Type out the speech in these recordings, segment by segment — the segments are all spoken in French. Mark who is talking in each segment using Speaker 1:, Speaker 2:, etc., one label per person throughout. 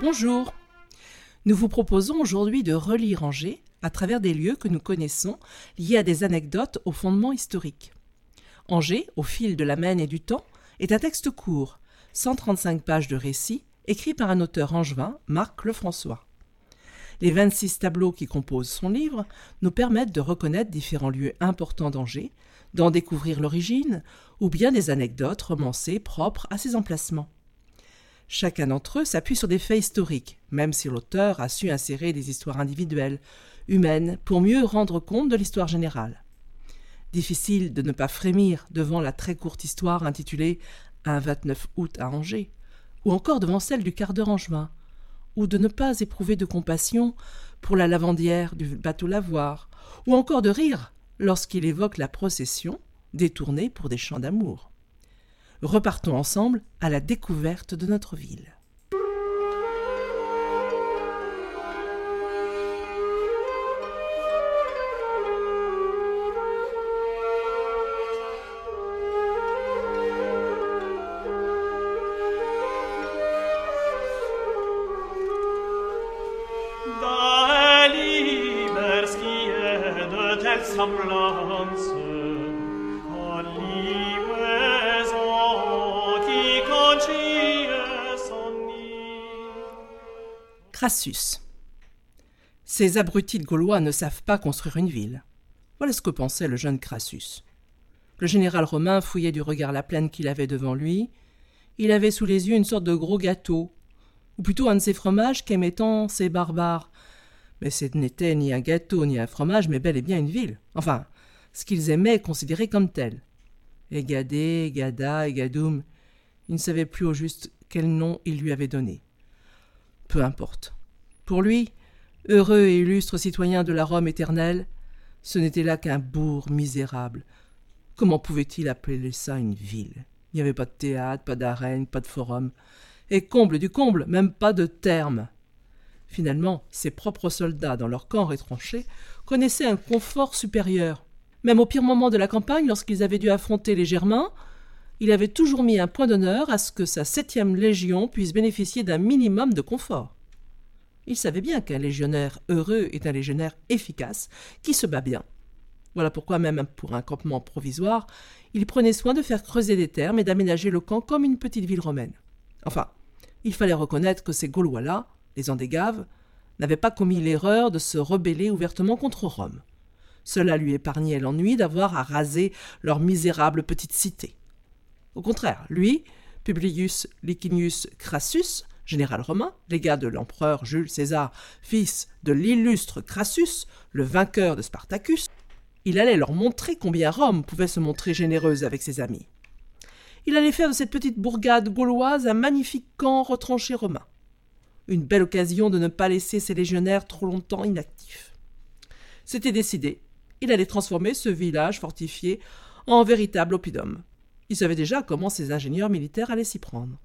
Speaker 1: Bonjour. Nous vous proposons aujourd'hui de relire Angers à travers des lieux que nous connaissons liés à des anecdotes au fondement historique. Angers, au fil de la Maine et du temps, est un texte court, 135 pages de récit, écrit par un auteur angevin, Marc Lefrançois. Les 26 tableaux qui composent son livre nous permettent de reconnaître différents lieux importants d'Angers, d'en découvrir l'origine, ou bien des anecdotes romancées propres à ces emplacements. Chacun d'entre eux s'appuie sur des faits historiques, même si l'auteur a su insérer des histoires individuelles, humaines, pour mieux rendre compte de l'histoire générale. Difficile de ne pas frémir devant la très courte histoire intitulée Un 29 août à Angers, ou encore devant celle du quart d'heure en juin, ou de ne pas éprouver de compassion pour la lavandière du bateau lavoir, ou encore de rire lorsqu'il évoque la procession détournée pour des chants d'amour. Repartons ensemble à la découverte de notre ville. Crassus. Ces abrutis de Gaulois ne savent pas construire une ville. Voilà ce que pensait le jeune Crassus. Le général romain fouillait du regard la plaine qu'il avait devant lui. Il avait sous les yeux une sorte de gros gâteau, ou plutôt un de ces fromages qu'aimaient tant ces barbares. Mais ce n'était ni un gâteau ni un fromage, mais bel et bien une ville. Enfin, ce qu'ils aimaient considérer comme tel. Egadé, Egada, Egadoum. Il ne savait plus au juste quel nom il lui avait donné. Peu importe. Pour lui, heureux et illustre citoyen de la Rome éternelle, ce n'était là qu'un bourg misérable. Comment pouvait-il appeler ça une ville? Il n'y avait pas de théâtre, pas d'arène, pas de forum. Et comble du comble, même pas de terme. Finalement, ses propres soldats, dans leur camp retranché, connaissaient un confort supérieur. Même au pire moment de la campagne, lorsqu'ils avaient dû affronter les Germains, il avait toujours mis un point d'honneur à ce que sa septième légion puisse bénéficier d'un minimum de confort. Il savait bien qu'un légionnaire heureux est un légionnaire efficace, qui se bat bien. Voilà pourquoi même pour un campement provisoire, il prenait soin de faire creuser des termes et d'aménager le camp comme une petite ville romaine. Enfin, il fallait reconnaître que ces Gaulois-là, les Andégaves, n'avaient pas commis l'erreur de se rebeller ouvertement contre Rome. Cela lui épargnait l'ennui d'avoir à raser leur misérable petite cité. Au contraire, lui, Publius Licinius Crassus, général romain, légat de l'empereur Jules César, fils de l'illustre Crassus, le vainqueur de Spartacus, il allait leur montrer combien Rome pouvait se montrer généreuse avec ses amis. Il allait faire de cette petite bourgade gauloise un magnifique camp retranché romain. Une belle occasion de ne pas laisser ses légionnaires trop longtemps inactifs. C'était décidé. Il allait transformer ce village fortifié en véritable oppidum. Il savait déjà comment ses ingénieurs militaires allaient s'y prendre.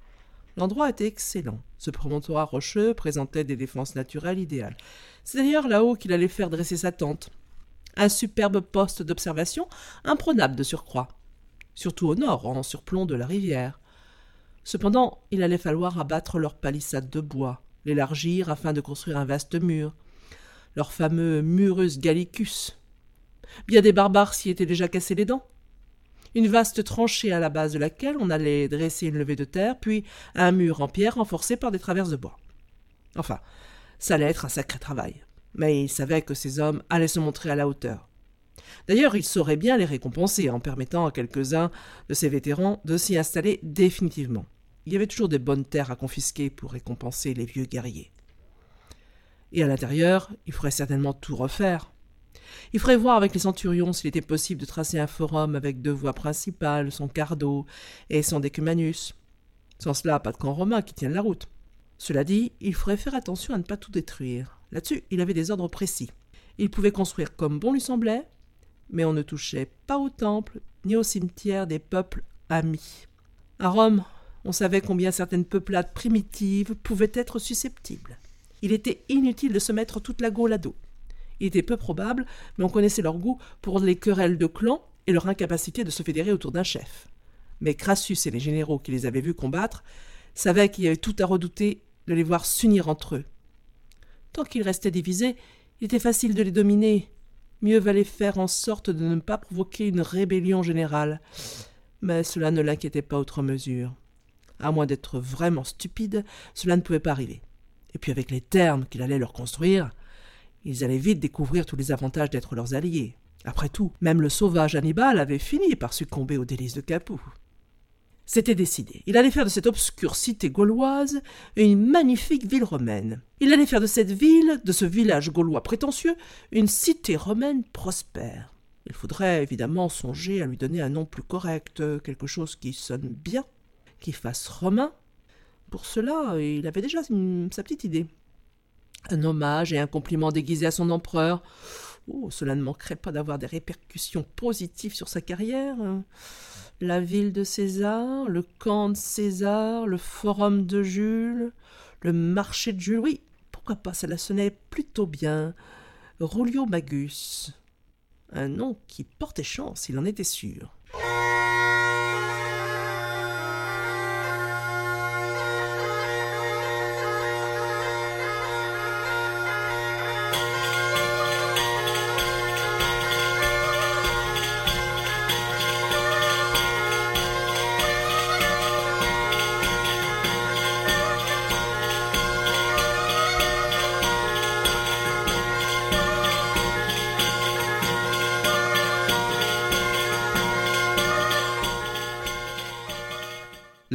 Speaker 1: L'endroit était excellent. Ce promontoire rocheux présentait des défenses naturelles idéales. C'est d'ailleurs là-haut qu'il allait faire dresser sa tente. Un superbe poste d'observation, imprenable de surcroît, surtout au nord, en surplomb de la rivière. Cependant, il allait falloir abattre leur palissade de bois, l'élargir afin de construire un vaste mur, leur fameux murus gallicus. Bien des barbares s'y étaient déjà cassés les dents. Une vaste tranchée à la base de laquelle on allait dresser une levée de terre, puis un mur en pierre renforcé par des traverses de bois. Enfin, ça allait être un sacré travail. Mais il savait que ces hommes allaient se montrer à la hauteur. D'ailleurs, il saurait bien les récompenser en permettant à quelques-uns de ces vétérans de s'y installer définitivement. Il y avait toujours des bonnes terres à confisquer pour récompenser les vieux guerriers. Et à l'intérieur, il faudrait certainement tout refaire. Il ferait voir avec les centurions s'il était possible de tracer un forum avec deux voies principales, son cardo et son decumanus. Sans cela, pas de camp romain qui tienne la route. Cela dit, il ferait faire attention à ne pas tout détruire. Là-dessus, il avait des ordres précis. Il pouvait construire comme bon lui semblait, mais on ne touchait pas au temple ni au cimetière des peuples amis. À Rome, on savait combien certaines peuplades primitives pouvaient être susceptibles. Il était inutile de se mettre toute la gaule à dos. Il était peu probable, mais on connaissait leur goût pour les querelles de clans et leur incapacité de se fédérer autour d'un chef. Mais Crassus et les généraux qui les avaient vus combattre savaient qu'il y avait tout à redouter de les voir s'unir entre eux. Tant qu'ils restaient divisés, il était facile de les dominer. Mieux valait faire en sorte de ne pas provoquer une rébellion générale. Mais cela ne l'inquiétait pas outre mesure. À moins d'être vraiment stupide, cela ne pouvait pas arriver. Et puis avec les termes qu'il allait leur construire, ils allaient vite découvrir tous les avantages d'être leurs alliés. Après tout, même le sauvage Hannibal avait fini par succomber aux délices de Capoue. C'était décidé. Il allait faire de cette obscure cité gauloise une magnifique ville romaine. Il allait faire de cette ville, de ce village gaulois prétentieux, une cité romaine prospère. Il faudrait évidemment songer à lui donner un nom plus correct, quelque chose qui sonne bien, qui fasse romain. Pour cela, il avait déjà sa petite idée un hommage et un compliment déguisé à son empereur. Oh, cela ne manquerait pas d'avoir des répercussions positives sur sa carrière. La ville de César, le camp de César, le forum de Jules, le marché de Jules. Oui, pourquoi pas, cela sonnait plutôt bien. Rulio Magus. Un nom qui portait chance, il en était sûr.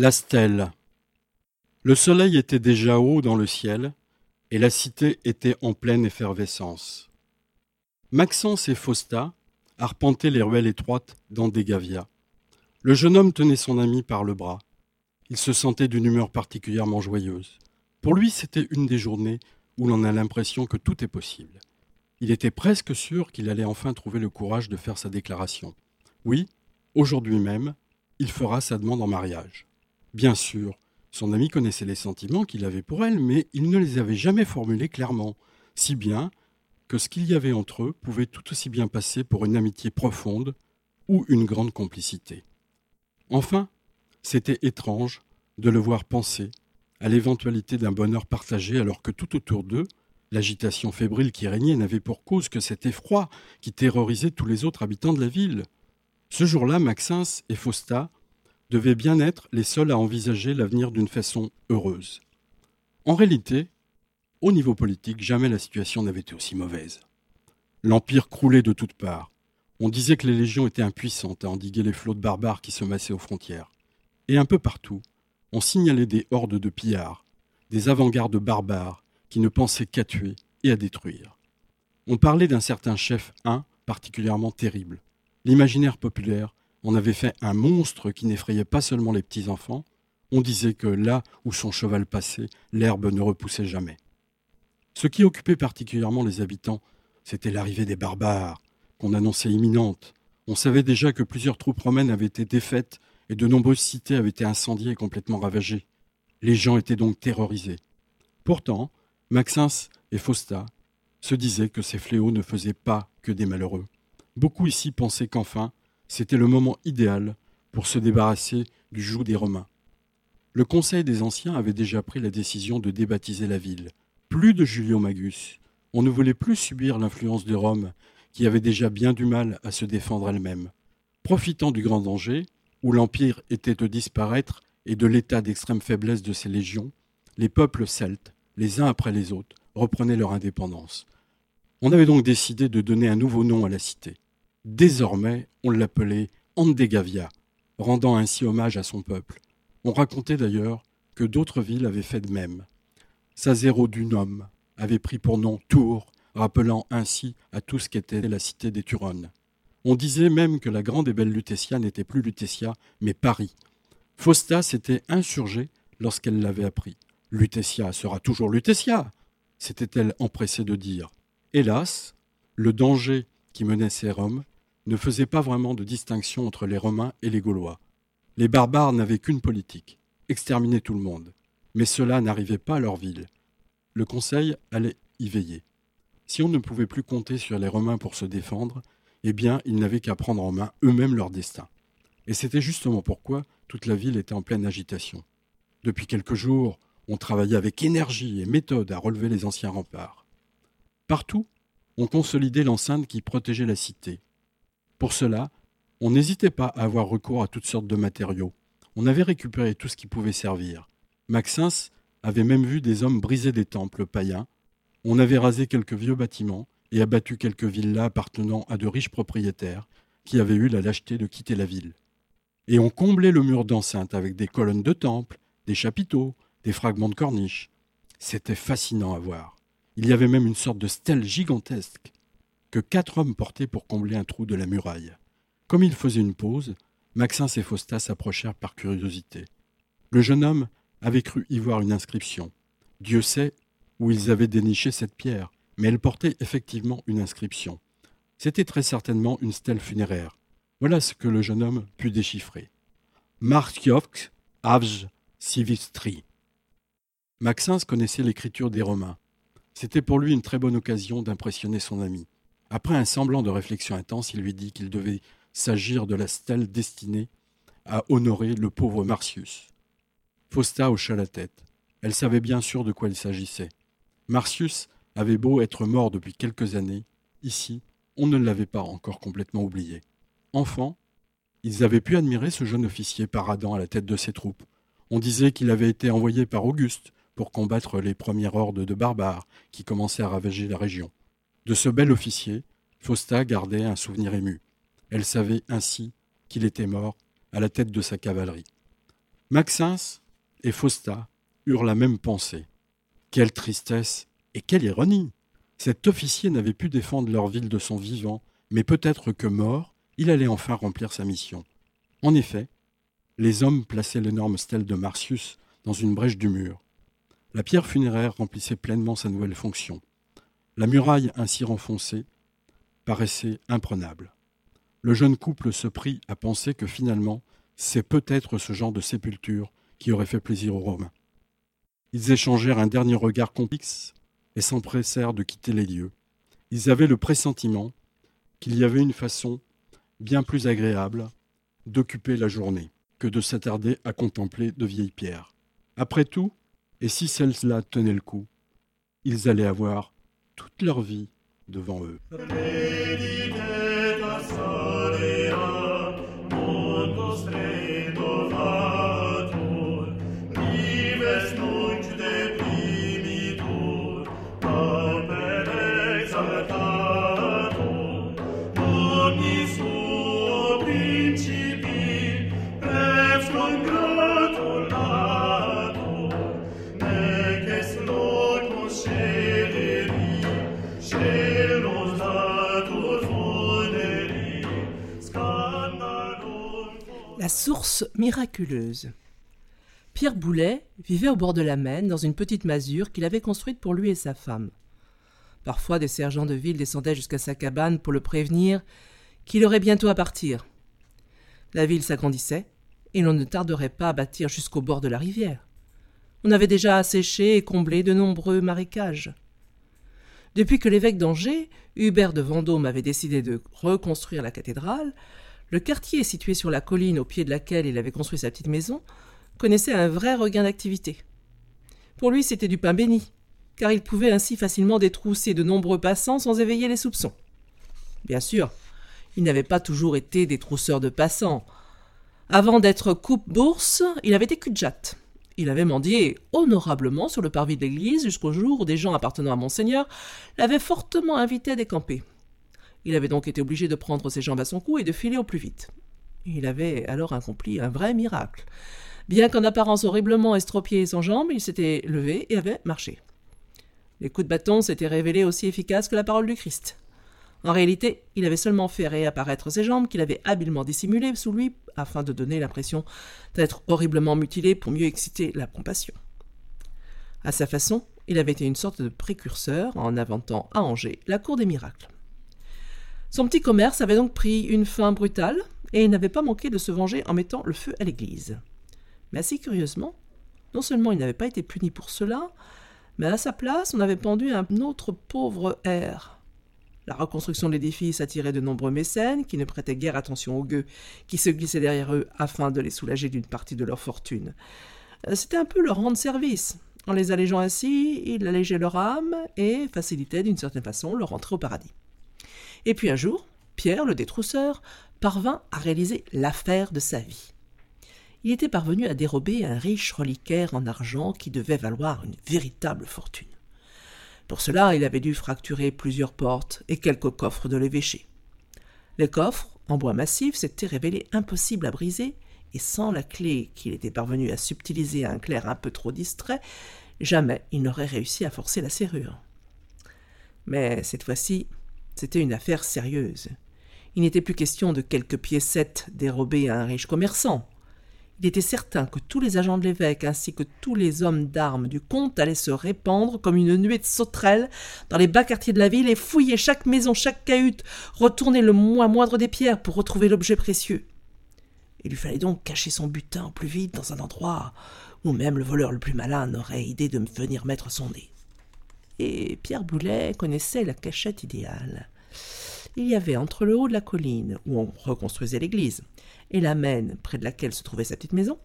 Speaker 2: La stèle. Le soleil était déjà haut dans le ciel, et la cité était en pleine effervescence. Maxence et Fausta arpentaient les ruelles étroites d'Andegavia. Le jeune homme tenait son ami par le bras. Il se sentait d'une humeur particulièrement joyeuse. Pour lui, c'était une des journées où l'on a l'impression que tout est possible. Il était presque sûr qu'il allait enfin trouver le courage de faire sa déclaration. Oui, aujourd'hui même, il fera sa demande en mariage. Bien sûr, son ami connaissait les sentiments qu'il avait pour elle, mais il ne les avait jamais formulés clairement, si bien que ce qu'il y avait entre eux pouvait tout aussi bien passer pour une amitié profonde ou une grande complicité. Enfin, c'était étrange de le voir penser à l'éventualité d'un bonheur partagé alors que tout autour d'eux, l'agitation fébrile qui régnait n'avait pour cause que cet effroi qui terrorisait tous les autres habitants de la ville. Ce jour-là, Maxence et Fausta devaient bien être les seuls à envisager l'avenir d'une façon heureuse. En réalité, au niveau politique, jamais la situation n'avait été aussi mauvaise. L'Empire croulait de toutes parts. On disait que les légions étaient impuissantes à endiguer les flots de barbares qui se massaient aux frontières. Et un peu partout, on signalait des hordes de pillards, des avant-gardes barbares qui ne pensaient qu'à tuer et à détruire. On parlait d'un certain chef un particulièrement terrible. L'imaginaire populaire on avait fait un monstre qui n'effrayait pas seulement les petits-enfants, on disait que là où son cheval passait, l'herbe ne repoussait jamais. Ce qui occupait particulièrement les habitants, c'était l'arrivée des barbares, qu'on annonçait imminente. On savait déjà que plusieurs troupes romaines avaient été défaites et de nombreuses cités avaient été incendiées et complètement ravagées. Les gens étaient donc terrorisés. Pourtant, Maxence et Fausta se disait que ces fléaux ne faisaient pas que des malheureux. Beaucoup ici pensaient qu'enfin, c'était le moment idéal pour se débarrasser du joug des Romains. Le Conseil des Anciens avait déjà pris la décision de débaptiser la ville. Plus de Julio Magus. On ne voulait plus subir l'influence de Rome, qui avait déjà bien du mal à se défendre elle-même. Profitant du grand danger, où l'Empire était de disparaître et de l'état d'extrême faiblesse de ses légions, les peuples celtes, les uns après les autres, reprenaient leur indépendance. On avait donc décidé de donner un nouveau nom à la cité. Désormais, on l'appelait Andegavia, rendant ainsi hommage à son peuple. On racontait d'ailleurs que d'autres villes avaient fait de même. Dunum avait pris pour nom Tours, rappelant ainsi à tout ce qu'était la cité des Turonnes. On disait même que la grande et belle Lutetia n'était plus Lutetia, mais Paris. Fausta s'était insurgée lorsqu'elle l'avait appris. Lutetia sera toujours Lutetia, s'était-elle empressée de dire. Hélas, le danger qui menaçait Rome ne faisait pas vraiment de distinction entre les Romains et les Gaulois. Les barbares n'avaient qu'une politique, exterminer tout le monde. Mais cela n'arrivait pas à leur ville. Le Conseil allait y veiller. Si on ne pouvait plus compter sur les Romains pour se défendre, eh bien, ils n'avaient qu'à prendre en main eux-mêmes leur destin. Et c'était justement pourquoi toute la ville était en pleine agitation. Depuis quelques jours, on travaillait avec énergie et méthode à relever les anciens remparts. Partout, on consolidait l'enceinte qui protégeait la cité. Pour cela, on n'hésitait pas à avoir recours à toutes sortes de matériaux. On avait récupéré tout ce qui pouvait servir. Maxence avait même vu des hommes briser des temples païens. On avait rasé quelques vieux bâtiments et abattu quelques villas appartenant à de riches propriétaires qui avaient eu la lâcheté de quitter la ville. Et on comblait le mur d'enceinte avec des colonnes de temples, des chapiteaux, des fragments de corniches. C'était fascinant à voir. Il y avait même une sorte de stèle gigantesque que quatre hommes portaient pour combler un trou de la muraille. Comme ils faisaient une pause, Maxence et Fausta s'approchèrent par curiosité. Le jeune homme avait cru y voir une inscription. Dieu sait où ils avaient déniché cette pierre, mais elle portait effectivement une inscription. C'était très certainement une stèle funéraire. Voilà ce que le jeune homme put déchiffrer. Markiovk Avj Sivistri. Maxence connaissait l'écriture des Romains. C'était pour lui une très bonne occasion d'impressionner son ami. Après un semblant de réflexion intense, il lui dit qu'il devait s'agir de la stèle destinée à honorer le pauvre Marcius. Fausta hocha la tête. Elle savait bien sûr de quoi il s'agissait. Marcius avait beau être mort depuis quelques années, ici, on ne l'avait pas encore complètement oublié. Enfant, ils avaient pu admirer ce jeune officier paradant à la tête de ses troupes. On disait qu'il avait été envoyé par Auguste pour combattre les premières hordes de barbares qui commençaient à ravager la région. De ce bel officier, Fausta gardait un souvenir ému. Elle savait ainsi qu'il était mort à la tête de sa cavalerie. Maxence et Fausta eurent la même pensée. Quelle tristesse et quelle ironie Cet officier n'avait pu défendre leur ville de son vivant, mais peut-être que mort, il allait enfin remplir sa mission. En effet, les hommes plaçaient l'énorme stèle de Marcius dans une brèche du mur. La pierre funéraire remplissait pleinement sa nouvelle fonction. La muraille ainsi renfoncée paraissait imprenable. Le jeune couple se prit à penser que finalement, c'est peut-être ce genre de sépulture qui aurait fait plaisir aux Romains. Ils échangèrent un dernier regard complexe et s'empressèrent de quitter les lieux. Ils avaient le pressentiment qu'il y avait une façon bien plus agréable d'occuper la journée que de s'attarder à contempler de vieilles pierres. Après tout, et si celles-là tenaient le coup, ils allaient avoir toute leur vie devant eux.
Speaker 1: Source miraculeuse. Pierre Boulet vivait au bord de la Maine dans une petite masure qu'il avait construite pour lui et sa femme. Parfois, des sergents de ville descendaient jusqu'à sa cabane pour le prévenir qu'il aurait bientôt à partir. La ville s'agrandissait et l'on ne tarderait pas à bâtir jusqu'au bord de la rivière. On avait déjà asséché et comblé de nombreux marécages. Depuis que l'évêque d'Angers, Hubert de Vendôme, avait décidé de reconstruire la cathédrale, le quartier situé sur la colline au pied de laquelle il avait construit sa petite maison connaissait un vrai regain d'activité. Pour lui, c'était du pain béni, car il pouvait ainsi facilement détrousser de nombreux passants sans éveiller les soupçons. Bien sûr, il n'avait pas toujours été des trousseurs de passants. Avant d'être coupe-bourse, il avait été cul Il avait mendié honorablement sur le parvis de l'église jusqu'au jour où des gens appartenant à Monseigneur l'avaient fortement invité à décamper. Il avait donc été obligé de prendre ses jambes à son cou et de filer au plus vite. Il avait alors accompli un vrai miracle. Bien qu'en apparence horriblement estropié sans jambes, il s'était levé et avait marché. Les coups de bâton s'étaient révélés aussi efficaces que la parole du Christ. En réalité, il avait seulement fait réapparaître ses jambes qu'il avait habilement dissimulées sous lui afin de donner l'impression d'être horriblement mutilé pour mieux exciter la compassion. À sa façon, il avait été une sorte de précurseur en inventant à Angers la cour des miracles. Son petit commerce avait donc pris une fin brutale et il n'avait pas manqué de se venger en mettant le feu à l'église. Mais assez curieusement, non seulement il n'avait pas été puni pour cela, mais à sa place on avait pendu un autre pauvre air. La reconstruction de l'édifice attirait de nombreux mécènes qui ne prêtaient guère attention aux gueux qui se glissaient derrière eux afin de les soulager d'une partie de leur fortune. Euh, c'était un peu leur rendre service. En les allégeant ainsi, il allégeait leur âme et facilitait d'une certaine façon leur entrée au paradis. Et puis un jour, Pierre, le détrousseur, parvint à réaliser l'affaire de sa vie. Il était parvenu à dérober un riche reliquaire en argent qui devait valoir une véritable fortune. Pour cela, il avait dû fracturer plusieurs portes et quelques coffres de l'évêché. Les coffres, en bois massif, s'étaient révélés impossibles à briser, et sans la clé qu'il était parvenu à subtiliser à un clerc un peu trop distrait, jamais il n'aurait réussi à forcer la serrure. Mais cette fois-ci, c'était une affaire sérieuse. Il n'était plus question de quelques piécettes dérobées à un riche commerçant. Il était certain que tous les agents de l'évêque ainsi que tous les hommes d'armes du comte allaient se répandre comme une nuée de sauterelles dans les bas quartiers de la ville et fouiller chaque maison, chaque cahute, retourner le moins moindre des pierres pour retrouver l'objet précieux. Il lui fallait donc cacher son butin au plus vite dans un endroit où même le voleur le plus malin n'aurait idée de venir mettre son nez et Pierre Boulet connaissait la cachette idéale. Il y avait entre le haut de la colline, où on reconstruisait l'église, et la mène, près de laquelle se trouvait sa petite maison,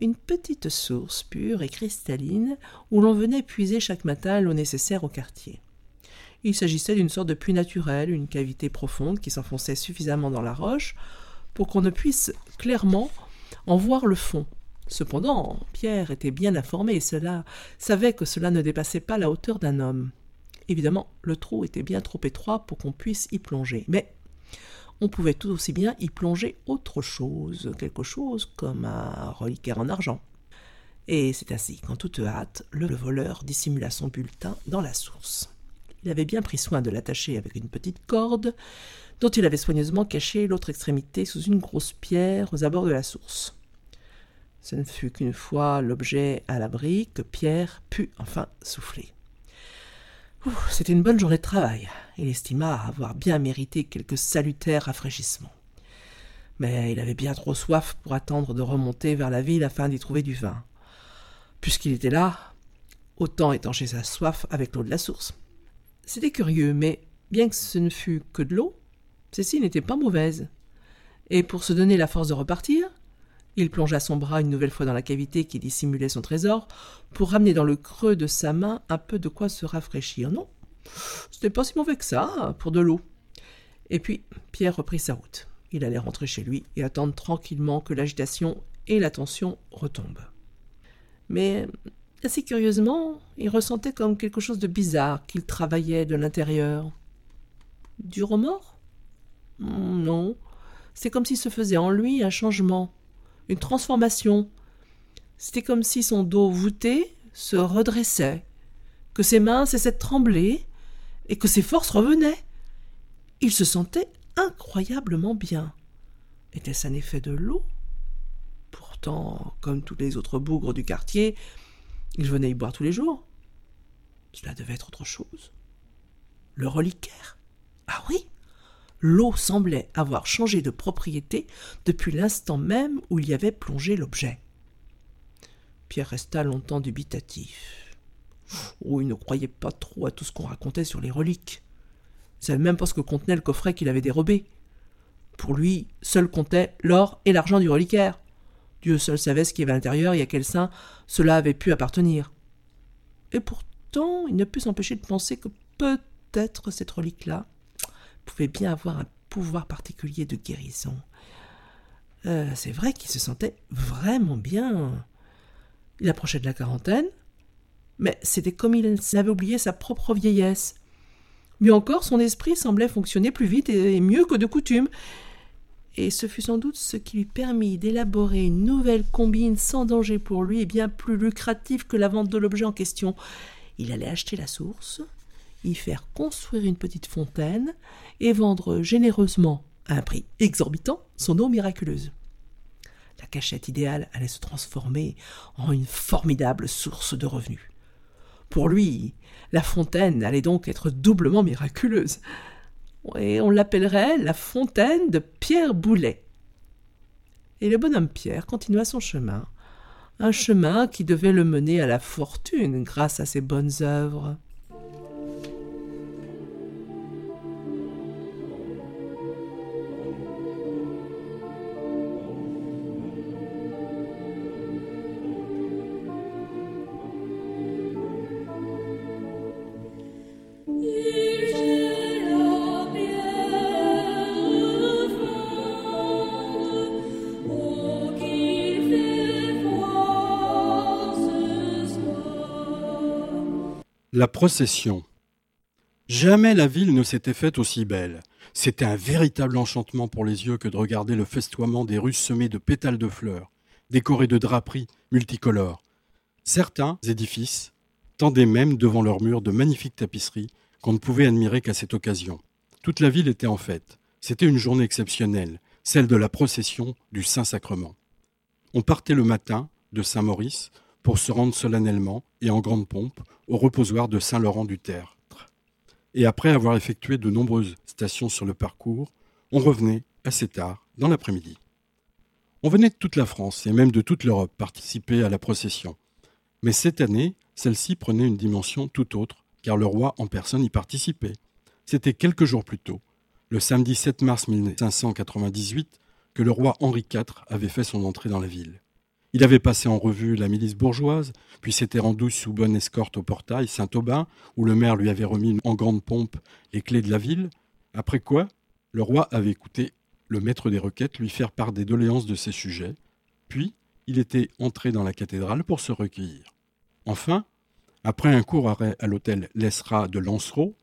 Speaker 1: une petite source pure et cristalline où l'on venait puiser chaque matin l'eau nécessaire au quartier. Il s'agissait d'une sorte de puits naturel, une cavité profonde qui s'enfonçait suffisamment dans la roche pour qu'on ne puisse clairement en voir le fond, Cependant, Pierre était bien informé et cela savait que cela ne dépassait pas la hauteur d'un homme. Évidemment, le trou était bien trop étroit pour qu'on puisse y plonger, mais on pouvait tout aussi bien y plonger autre chose, quelque chose comme un reliquaire en argent. Et c'est ainsi qu'en toute hâte, le voleur dissimula son bulletin dans la source. Il avait bien pris soin de l'attacher avec une petite corde, dont il avait soigneusement caché l'autre extrémité sous une grosse pierre aux abords de la source. Ce ne fut qu'une fois l'objet à l'abri que Pierre put enfin souffler. C'était une bonne journée de travail. Il estima avoir bien mérité quelques salutaires rafraîchissements. Mais il avait bien trop soif pour attendre de remonter vers la ville afin d'y trouver du vin. Puisqu'il était là, autant étancher sa soif avec l'eau de la source. C'était curieux, mais bien que ce ne fût que de l'eau, celle-ci n'était pas mauvaise. Et pour se donner la force de repartir, il plongea son bras une nouvelle fois dans la cavité qui dissimulait son trésor, pour ramener dans le creux de sa main un peu de quoi se rafraîchir. Non, ce n'était pas si mauvais que ça, pour de l'eau. Et puis, Pierre reprit sa route. Il allait rentrer chez lui et attendre tranquillement que l'agitation et la tension retombent. Mais, assez curieusement, il ressentait comme quelque chose de bizarre qu'il travaillait de l'intérieur. Du remords? Non, c'est comme s'il se faisait en lui un changement une transformation. C'était comme si son dos voûté se redressait, que ses mains cessaient de trembler, et que ses forces revenaient. Il se sentait incroyablement bien. Était-ce un effet de l'eau? Pourtant, comme tous les autres bougres du quartier, il venait y boire tous les jours. Cela devait être autre chose. Le reliquaire Ah oui? L'eau semblait avoir changé de propriété depuis l'instant même où il y avait plongé l'objet. Pierre resta longtemps dubitatif. Oh, il ne croyait pas trop à tout ce qu'on racontait sur les reliques. Il savait même pas ce que contenait le coffret qu'il avait dérobé. Pour lui, seul comptait l'or et l'argent du reliquaire. Dieu seul savait ce qu'il y avait à l'intérieur et à quel saint cela avait pu appartenir. Et pourtant, il ne put s'empêcher de penser que peut-être cette relique-là pouvait bien avoir un pouvoir particulier de guérison. Euh, c'est vrai qu'il se sentait vraiment bien. Il approchait de la quarantaine, mais c'était comme il avait oublié sa propre vieillesse. Mieux encore, son esprit semblait fonctionner plus vite et mieux que de coutume. Et ce fut sans doute ce qui lui permit d'élaborer une nouvelle combine sans danger pour lui et bien plus lucrative que la vente de l'objet en question. Il allait acheter la source, y faire construire une petite fontaine et vendre généreusement, à un prix exorbitant, son eau miraculeuse. La cachette idéale allait se transformer en une formidable source de revenus. Pour lui, la fontaine allait donc être doublement miraculeuse. Et on l'appellerait la fontaine de Pierre Boulet. Et le bonhomme Pierre continua son chemin, un chemin qui devait le mener à la fortune grâce à ses bonnes œuvres.
Speaker 2: La procession. Jamais la ville ne s'était faite aussi belle. C'était un véritable enchantement pour les yeux que de regarder le festoiement des rues semées de pétales de fleurs, décorées de draperies multicolores. Certains édifices tendaient même devant leurs murs de magnifiques tapisseries qu'on ne pouvait admirer qu'à cette occasion. Toute la ville était en fête. C'était une journée exceptionnelle, celle de la procession du Saint-Sacrement. On partait le matin de Saint-Maurice pour se rendre solennellement et en grande pompe au reposoir de Saint-Laurent-du-Tertre. Et après avoir effectué de nombreuses stations sur le parcours, on revenait assez tard, dans l'après-midi. On venait de toute la France et même de toute l'Europe participer à la procession. Mais cette année, celle-ci prenait une dimension tout autre, car le roi en personne y participait. C'était quelques jours plus tôt, le samedi 7 mars 1598, que le roi Henri IV avait fait son entrée dans la ville. Il avait passé en revue la milice bourgeoise, puis s'était rendu sous bonne escorte au portail Saint-Aubin, où le maire lui avait remis en grande pompe les clés de la ville, après quoi le roi avait écouté le maître des requêtes lui faire part des doléances de ses sujets, puis il était entré dans la cathédrale pour se recueillir. Enfin, après un court arrêt à l'hôtel Lesra de Lancereau,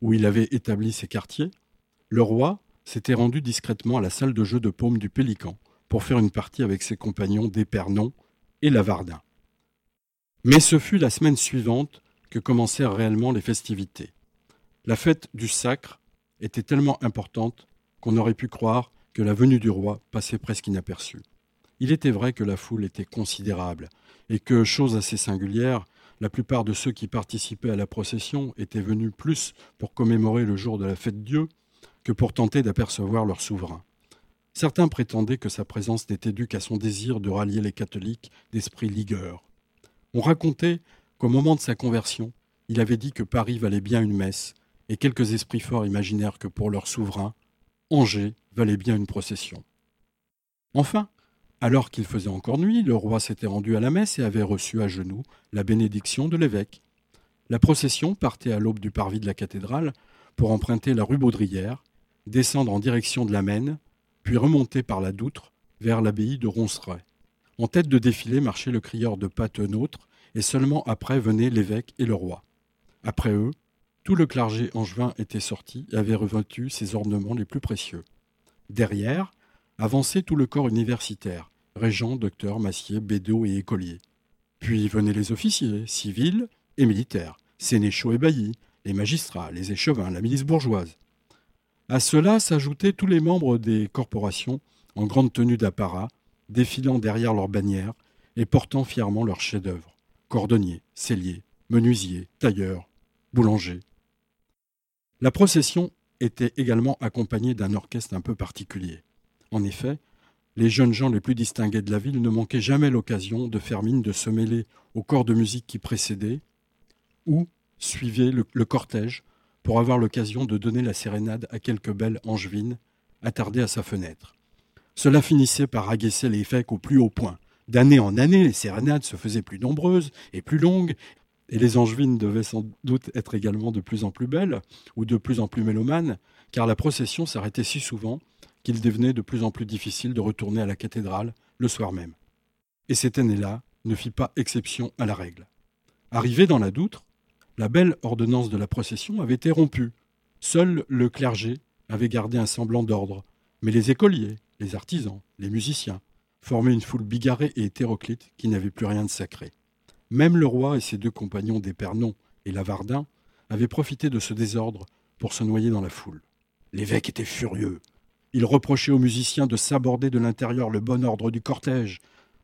Speaker 2: où il avait établi ses quartiers, le roi s'était rendu discrètement à la salle de jeu de paume du Pélican, pour faire une partie avec ses compagnons d'Épernon et Lavardin. Mais ce fut la semaine suivante que commencèrent réellement les festivités. La fête du sacre était tellement importante qu'on aurait pu croire que la venue du roi passait presque inaperçue. Il était vrai que la foule était considérable, et que, chose assez singulière, la plupart de ceux qui participaient à la procession étaient venus plus pour commémorer le jour de la fête Dieu que pour tenter d'apercevoir leur souverain. Certains prétendaient que sa présence n'était due qu'à son désir de rallier les catholiques d'esprit ligueur. On racontait qu'au moment de sa conversion, il avait dit que Paris valait bien une messe, et quelques esprits forts imaginèrent que pour leur souverain, Angers valait bien une procession. Enfin, alors qu'il faisait encore nuit, le roi s'était rendu à la messe et avait reçu à genoux la bénédiction de l'évêque. La procession partait à l'aube du parvis de la cathédrale pour emprunter la rue Baudrière, descendre en direction de la Maine, puis remonter par la Doutre vers l'abbaye de Ronceret. En tête de défilé marchait le crieur de Patenôtre, et seulement après venaient l'évêque et le roi. Après eux, tout le clergé angevin était sorti et avait revêtu ses ornements les plus précieux. Derrière, avançait tout le corps universitaire, régents, docteurs, massiers, bédaux et écoliers. Puis venaient les officiers, civils et militaires, sénéchaux et baillis, les magistrats, les échevins, la milice bourgeoise. À cela s'ajoutaient tous les membres des corporations en grande tenue d'apparat, défilant derrière leurs bannières et portant fièrement leurs chefs-d'œuvre cordonniers, celliers, menuisiers, tailleurs, boulangers. La procession était également accompagnée d'un orchestre un peu particulier. En effet, les jeunes gens les plus distingués de la ville ne manquaient jamais l'occasion de faire mine de se mêler au corps de musique qui précédait, ou suivaient le, le cortège pour avoir l'occasion de donner la sérénade à quelques belles angevines attardées à sa fenêtre. Cela finissait par agacer l'évêque au plus haut point. D'année en année, les sérénades se faisaient plus nombreuses et plus longues, et les angevines devaient sans doute être également de plus en plus belles ou de plus en plus mélomanes, car la procession s'arrêtait si souvent qu'il devenait de plus en plus difficile de retourner à la cathédrale le soir même. Et cette année-là ne fit pas exception à la règle. Arrivé dans la Doutre, la belle ordonnance de la procession avait été rompue. Seul le clergé avait gardé un semblant d'ordre, mais les écoliers, les artisans, les musiciens formaient une foule bigarrée et hétéroclite qui n'avait plus rien de sacré. Même le roi et ses deux compagnons d'Épernon et Lavardin avaient profité de ce désordre pour se noyer dans la foule. L'évêque était furieux. Il reprochait aux musiciens de s'aborder de l'intérieur le bon ordre du cortège.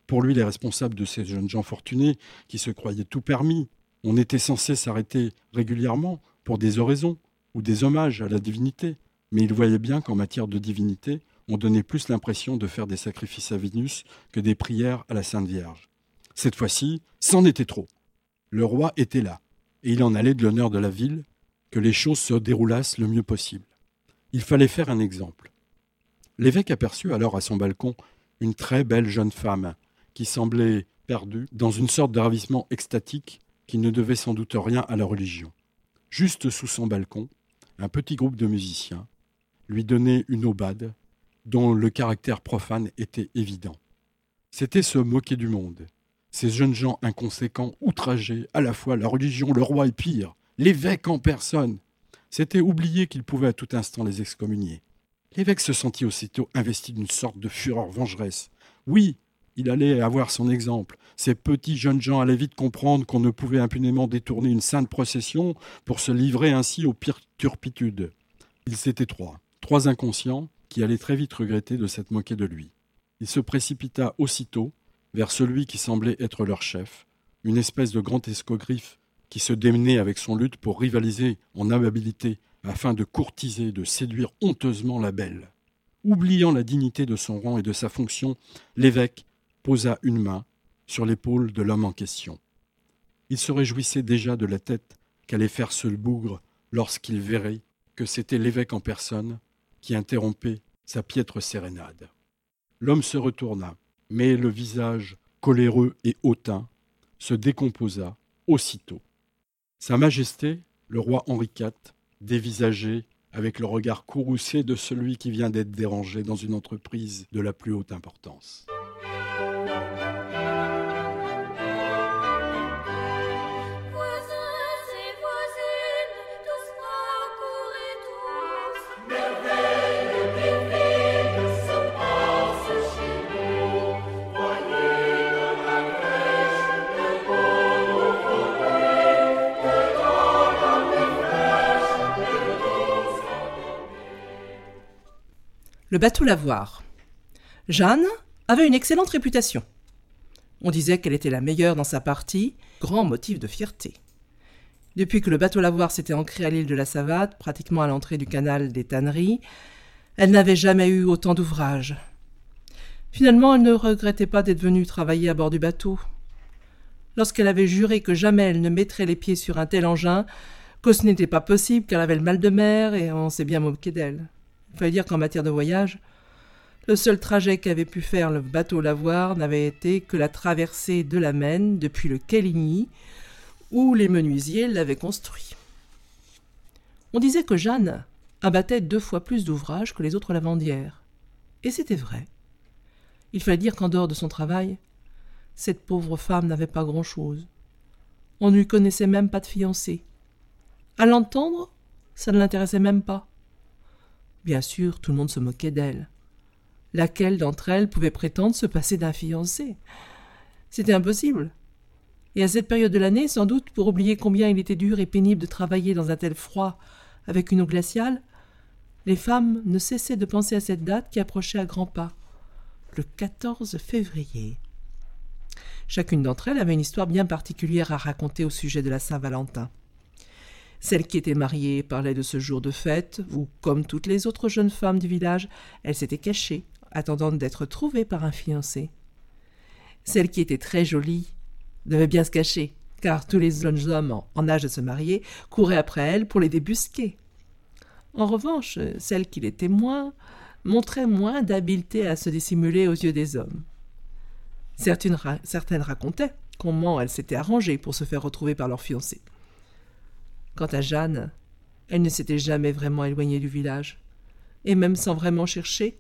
Speaker 2: Pour lui, les responsables de ces jeunes gens fortunés, qui se croyaient tout permis, on était censé s'arrêter régulièrement pour des oraisons ou des hommages à la divinité. Mais il voyait bien qu'en matière de divinité, on donnait plus l'impression de faire des sacrifices à Vénus que des prières à la Sainte Vierge. Cette fois-ci, c'en était trop. Le roi était là, et il en allait de l'honneur de la ville que les choses se déroulassent le mieux possible. Il fallait faire un exemple. L'évêque aperçut alors à son balcon une très belle jeune femme qui semblait perdue dans une sorte de ravissement extatique qui ne devait sans doute rien à la religion. Juste sous son balcon, un petit groupe de musiciens lui donnait une aubade dont le caractère profane était évident. C'était se moquer du monde. Ces jeunes gens inconséquents outrageaient à la fois la religion, le roi et pire, l'évêque en personne. C'était oublier qu'il pouvait à tout instant les excommunier. L'évêque se sentit aussitôt investi d'une sorte de fureur vengeresse. Oui, il allait avoir son exemple. Ces petits jeunes gens allaient vite comprendre qu'on ne pouvait impunément détourner une sainte procession pour se livrer ainsi aux pires turpitudes. Ils étaient trois, trois inconscients qui allaient très vite regretter de s'être moqués de lui. Il se précipita aussitôt vers celui qui semblait être leur chef, une espèce de grand escogriffe qui se démenait avec son lutte pour rivaliser en amabilité afin de courtiser, de séduire honteusement la belle. Oubliant la dignité de son rang et de sa fonction, l'évêque posa une main sur l'épaule de l'homme en question. Il se réjouissait déjà de la tête qu'allait faire ce bougre lorsqu'il verrait que c'était l'évêque en personne qui interrompait sa piètre sérénade. L'homme se retourna, mais le visage coléreux et hautain se décomposa aussitôt. Sa Majesté, le roi Henri IV, dévisagé avec le regard courroucé de celui qui vient d'être dérangé dans une entreprise de la plus haute importance.
Speaker 1: Le bateau lavoir. Jeanne avait une excellente réputation. On disait qu'elle était la meilleure dans sa partie, grand motif de fierté. Depuis que le bateau lavoir s'était ancré à l'île de la Savate, pratiquement à l'entrée du canal des tanneries, elle n'avait jamais eu autant d'ouvrages. Finalement, elle ne regrettait pas d'être venue travailler à bord du bateau. Lorsqu'elle avait juré que jamais elle ne mettrait les pieds sur un tel engin, que ce n'était pas possible qu'elle avait le mal de mer et on s'est bien moqué d'elle. Il fallait dire qu'en matière de voyage, le seul trajet qu'avait pu faire le bateau lavoir n'avait été que la traversée de la Maine depuis le Caligny, où les menuisiers l'avaient construit. On disait que Jeanne abattait deux fois plus d'ouvrages que les autres lavandières. Et c'était vrai. Il fallait dire qu'en dehors de son travail, cette pauvre femme n'avait pas grand-chose. On ne lui connaissait même pas de fiancé. À l'entendre, ça ne l'intéressait même pas. Bien sûr, tout le monde se moquait d'elle. Laquelle d'entre elles pouvait prétendre se passer d'un fiancé? C'était impossible. Et à cette période de l'année, sans doute pour oublier combien il était dur et pénible de travailler dans un tel froid avec une eau glaciale, les femmes ne cessaient de penser à cette date qui approchait à grands pas, le 14 février. Chacune d'entre elles avait une histoire bien particulière à raconter au sujet de la Saint-Valentin. Celle qui était mariée parlait de ce jour de fête où, comme toutes les autres jeunes femmes du village, elle s'était cachée, attendant d'être trouvée par un fiancé. Celle qui était très jolie devait bien se cacher, car tous les jeunes hommes en âge de se marier couraient après elle pour les débusquer. En revanche, celle qui les moins montrait moins d'habileté à se dissimuler aux yeux des hommes. Certaines racontaient comment elles s'étaient arrangées pour se faire retrouver par leur fiancé. Quant à Jeanne, elle ne s'était jamais vraiment éloignée du village, et même sans vraiment chercher,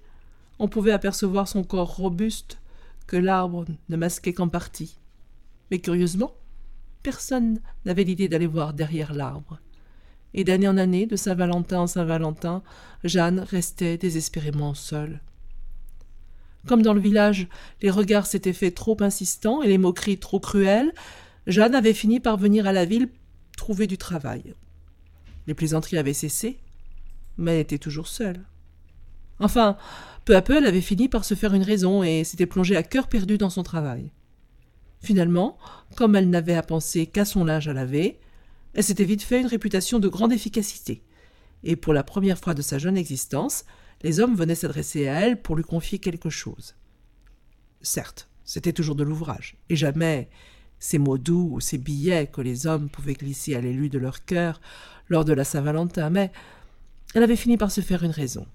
Speaker 1: on pouvait apercevoir son corps robuste que l'arbre ne masquait qu'en partie. Mais curieusement, personne n'avait l'idée d'aller voir derrière l'arbre. Et d'année en année, de Saint-Valentin en Saint-Valentin, Jeanne restait désespérément seule. Comme dans le village, les regards s'étaient faits trop insistants et les moqueries trop cruelles, Jeanne avait fini par venir à la ville trouver du travail. Les plaisanteries avaient cessé, mais elle était toujours seule. Enfin, peu à peu, elle avait fini par se faire une raison et s'était plongée à cœur perdu dans son travail. Finalement, comme elle n'avait à penser qu'à son linge à laver, elle s'était vite fait une réputation de grande efficacité. Et pour la première fois de sa jeune existence, les hommes venaient s'adresser à elle pour lui confier quelque chose. Certes, c'était toujours de l'ouvrage, et jamais ces mots doux ou ces billets que les hommes pouvaient glisser à l'élu de leur cœur lors de la Saint-Valentin, mais elle avait fini par se faire une raison.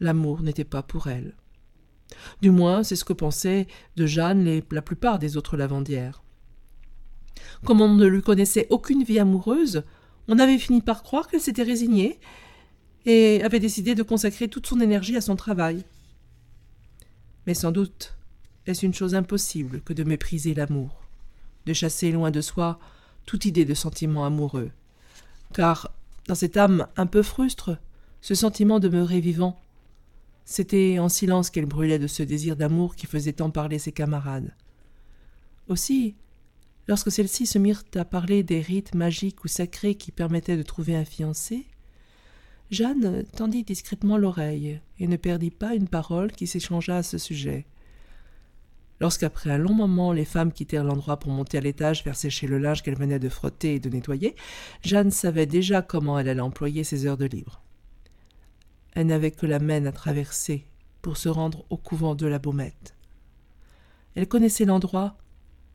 Speaker 1: L'amour n'était pas pour elle. Du moins, c'est ce que pensaient de Jeanne la plupart des autres lavandières. Comme on ne lui connaissait aucune vie amoureuse, on avait fini par croire qu'elle s'était résignée et avait décidé de consacrer toute son énergie à son travail. Mais sans doute est-ce une chose impossible que de mépriser l'amour, de chasser loin de soi toute idée de sentiment amoureux, car dans cette âme un peu frustre, ce sentiment demeurait vivant. C'était en silence qu'elle brûlait de ce désir d'amour qui faisait tant parler ses camarades. Aussi, lorsque celles-ci se mirent à parler des rites magiques ou sacrés qui permettaient de trouver un fiancé, Jeanne tendit discrètement l'oreille et ne perdit pas une parole qui s'échangea à ce sujet. Lorsqu'après un long moment les femmes quittèrent l'endroit pour monter à l'étage faire sécher le linge qu'elles venaient de frotter et de nettoyer, Jeanne savait déjà comment elle allait employer ses heures de libre. Elle n'avait que la Maine à traverser pour se rendre au couvent de la Baumette. Elle connaissait l'endroit,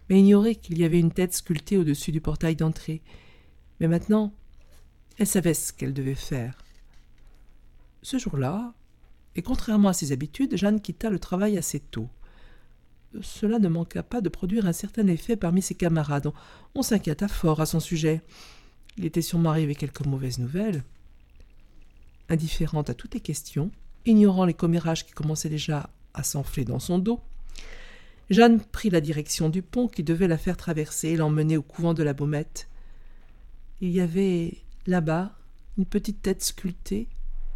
Speaker 1: mais ignorait qu'il y avait une tête sculptée au-dessus du portail d'entrée. Mais maintenant, elle savait ce qu'elle devait faire. Ce jour-là, et contrairement à ses habitudes, Jeanne quitta le travail assez tôt. Cela ne manqua pas de produire un certain effet parmi ses camarades. On s'inquiéta fort à son sujet. Il était sûrement arrivé quelques mauvaises nouvelles. Indifférente à toutes les questions, ignorant les commérages qui commençaient déjà à s'enfler dans son dos, Jeanne prit la direction du pont qui devait la faire traverser et l'emmener au couvent de la Baumette. Il y avait là-bas une petite tête sculptée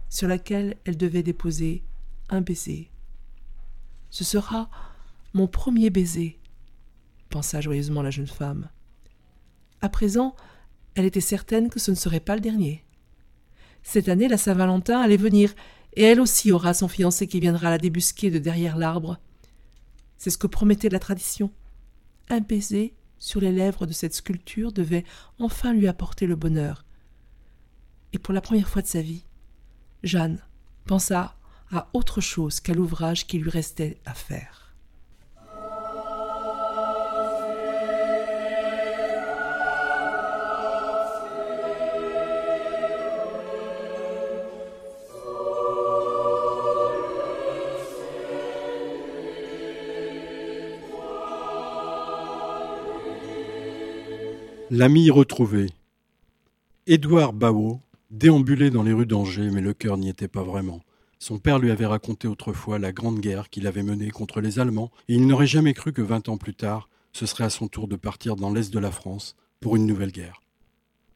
Speaker 1: sur laquelle elle devait déposer un baiser. Ce sera mon premier baiser, pensa joyeusement la jeune femme. À présent, elle était certaine que ce ne serait pas le dernier. Cette année, la Saint-Valentin allait venir, et elle aussi aura son fiancé qui viendra la débusquer de derrière l'arbre. C'est ce que promettait la tradition. Un baiser sur les lèvres de cette sculpture devait enfin lui apporter le bonheur. Et pour la première fois de sa vie, Jeanne pensa à autre chose qu'à l'ouvrage qui lui restait à faire.
Speaker 2: L'ami retrouvé. Édouard Baot déambulait dans les rues d'Angers, mais le cœur n'y était pas vraiment. Son père lui avait raconté autrefois la grande guerre qu'il avait menée contre les Allemands, et il n'aurait jamais cru que vingt ans plus tard, ce serait à son tour de partir dans l'est de la France pour une nouvelle guerre.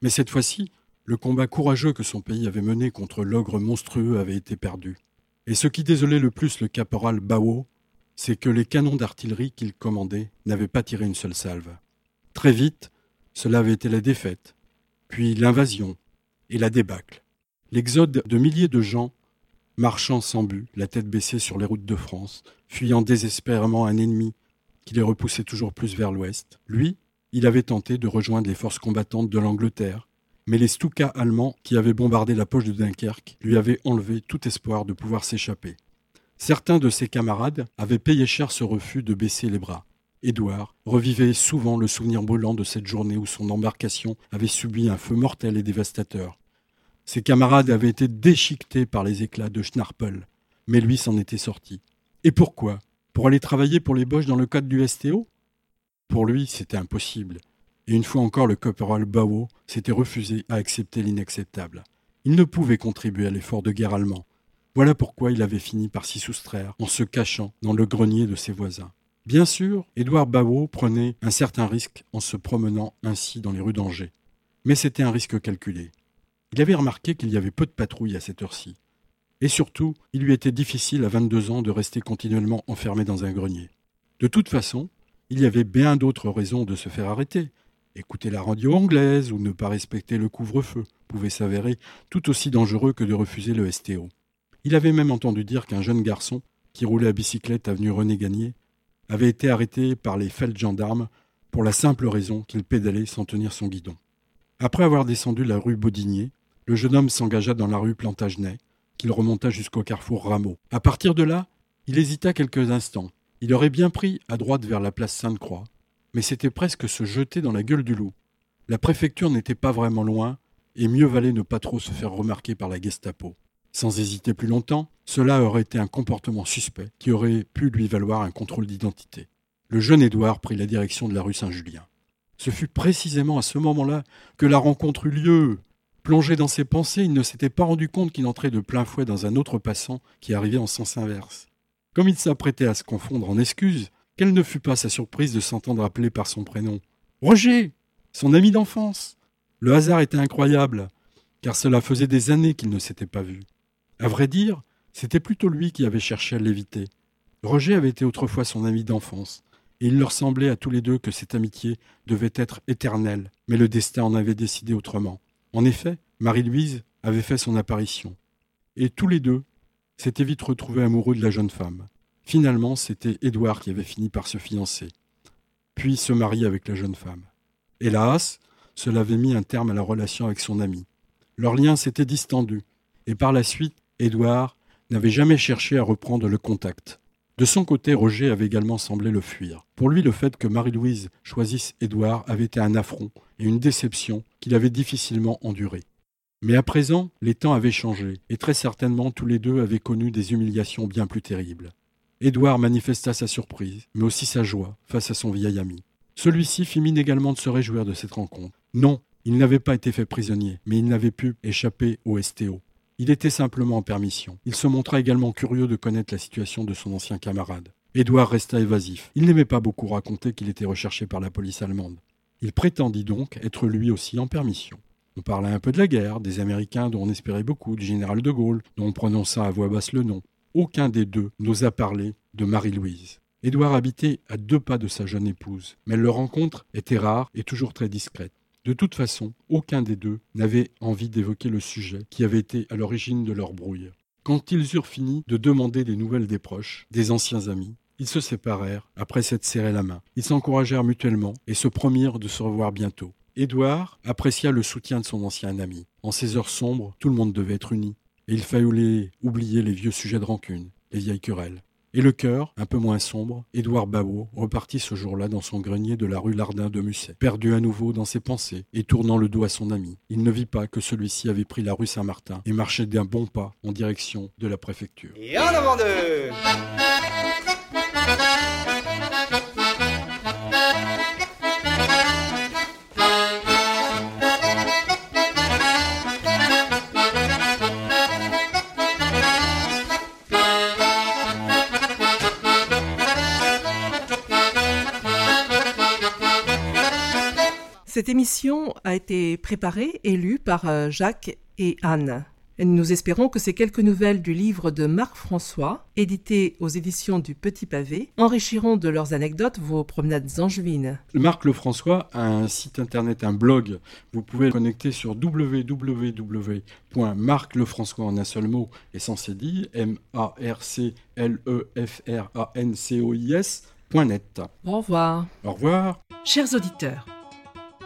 Speaker 2: Mais cette fois-ci, le combat courageux que son pays avait mené contre l'ogre monstrueux avait été perdu. Et ce qui désolait le plus le caporal Bao, c'est que les canons d'artillerie qu'il commandait n'avaient pas tiré une seule salve. Très vite, cela avait été la défaite, puis l'invasion, et la débâcle. L'exode de milliers de gens, marchant sans but, la tête baissée sur les routes de France, fuyant désespérément un ennemi qui les repoussait toujours plus vers l'ouest. Lui, il avait tenté de rejoindre les forces combattantes de l'Angleterre, mais les Stukas allemands qui avaient bombardé la poche de Dunkerque lui avaient enlevé tout espoir de pouvoir s'échapper. Certains de ses camarades avaient payé cher ce refus de baisser les bras, Édouard revivait souvent le souvenir brûlant de cette journée où son embarcation avait subi un feu mortel et dévastateur. Ses camarades avaient été déchiquetés par les éclats de Schnarpel, mais lui s'en était sorti. Et pourquoi? Pour aller travailler pour les Boches dans le cadre du STO Pour lui, c'était impossible. Et une fois encore, le caporal Bao s'était refusé à accepter l'inacceptable. Il ne pouvait contribuer à l'effort de guerre allemand. Voilà pourquoi il avait fini par s'y soustraire en se cachant dans le grenier de ses voisins. Bien sûr, Édouard Bao prenait un certain risque en se promenant ainsi dans les rues d'Angers. Mais c'était un risque calculé. Il avait remarqué qu'il y avait peu de patrouilles à cette heure-ci. Et surtout, il lui était difficile à 22 ans de rester continuellement enfermé dans un grenier. De toute façon, il y avait bien d'autres raisons de se faire arrêter. Écouter la radio anglaise ou ne pas respecter le couvre-feu pouvait s'avérer tout aussi dangereux que de refuser le STO. Il avait même entendu dire qu'un jeune garçon, qui roulait à bicyclette avenue René Gagné, avait été arrêté par les gendarmes pour la simple raison qu'il pédalait sans tenir son guidon. Après avoir descendu la rue Baudinier, le jeune homme s'engagea dans la rue Plantagenet, qu'il remonta jusqu'au carrefour Rameau. À partir de là, il hésita quelques instants. Il aurait bien pris à droite vers la place Sainte-Croix, mais c'était presque se jeter dans la gueule du loup. La préfecture n'était pas vraiment loin, et mieux valait ne pas trop se faire remarquer par la Gestapo. Sans hésiter plus longtemps, cela aurait été un comportement suspect qui aurait pu lui valoir un contrôle d'identité. Le jeune Édouard prit la direction de la rue Saint-Julien. Ce fut précisément à ce moment-là que la rencontre eut lieu. Plongé dans ses pensées, il ne s'était pas rendu compte qu'il entrait de plein fouet dans un autre passant qui arrivait en sens inverse. Comme il s'apprêtait à se confondre en excuses, quelle ne fut pas sa surprise de s'entendre appeler par son prénom Roger Son ami d'enfance Le hasard était incroyable, car cela faisait des années qu'ils ne s'étaient pas vus. À vrai dire, c'était plutôt lui qui avait cherché à l'éviter. Roger avait été autrefois son ami d'enfance, et il leur semblait à tous les deux que cette amitié devait être éternelle, mais le destin en avait décidé autrement. En effet, Marie-Louise avait fait son apparition, et tous les deux s'étaient vite retrouvés amoureux de la jeune femme. Finalement, c'était Édouard qui avait fini par se fiancer, puis se marier avec la jeune femme. Hélas, cela avait mis un terme à la relation avec son ami. Leur lien s'était distendu, et par la suite, Édouard n'avait jamais cherché à reprendre le contact. De son côté, Roger avait également semblé le fuir. Pour lui, le fait que Marie-Louise choisisse Édouard avait été un affront et une déception qu'il avait difficilement enduré. Mais à présent, les temps avaient changé, et très certainement tous les deux avaient connu des humiliations bien plus terribles. Édouard manifesta sa surprise, mais aussi sa joie face à son vieil ami. Celui-ci fit mine également de se réjouir de cette rencontre. Non, il n'avait pas été fait prisonnier, mais il n'avait pu échapper au STO. Il était simplement en permission. Il se montra également curieux de connaître la situation de son ancien camarade. Édouard resta évasif. Il n'aimait pas beaucoup raconter qu'il était recherché par la police allemande. Il prétendit donc être lui aussi en permission. On parlait un peu de la guerre, des Américains dont on espérait beaucoup, du général de Gaulle, dont on prononça à voix basse le nom. Aucun des deux n'osa parler de Marie-Louise. Édouard habitait à deux pas de sa jeune épouse, mais leur rencontre était rare et toujours très discrète. De toute façon, aucun des deux n'avait envie d'évoquer le sujet qui avait été à l'origine de leur brouille. Quand ils eurent fini de demander des nouvelles des proches, des anciens amis, ils se séparèrent après s'être serré la main. Ils s'encouragèrent mutuellement et se promirent de se revoir bientôt. Édouard apprécia le soutien de son ancien ami. En ces heures sombres, tout le monde devait être uni. Et il fallait oublier les vieux sujets de rancune, les vieilles querelles. Et le cœur, un peu moins sombre, Édouard Babot repartit ce jour-là dans son grenier de la rue Lardin de Musset, perdu à nouveau dans ses pensées et tournant le dos à son ami. Il ne vit pas que celui-ci avait pris la rue Saint-Martin et marchait d'un bon pas en direction de la préfecture.
Speaker 3: Et en avant deux
Speaker 1: Cette émission a été préparée et lue par euh, Jacques et Anne. Nous espérons que ces quelques nouvelles du livre de Marc François, édité aux éditions du Petit Pavé, enrichiront de leurs anecdotes vos promenades angevines.
Speaker 2: Marc Lefrançois a un site internet, un blog. Vous pouvez le connecter sur www.marclefrançois en un seul mot et sans cédille, M-A-R-C-L-E-F-R-A-N-C-O-I-S.net.
Speaker 1: Au revoir.
Speaker 2: Au revoir.
Speaker 1: Chers auditeurs,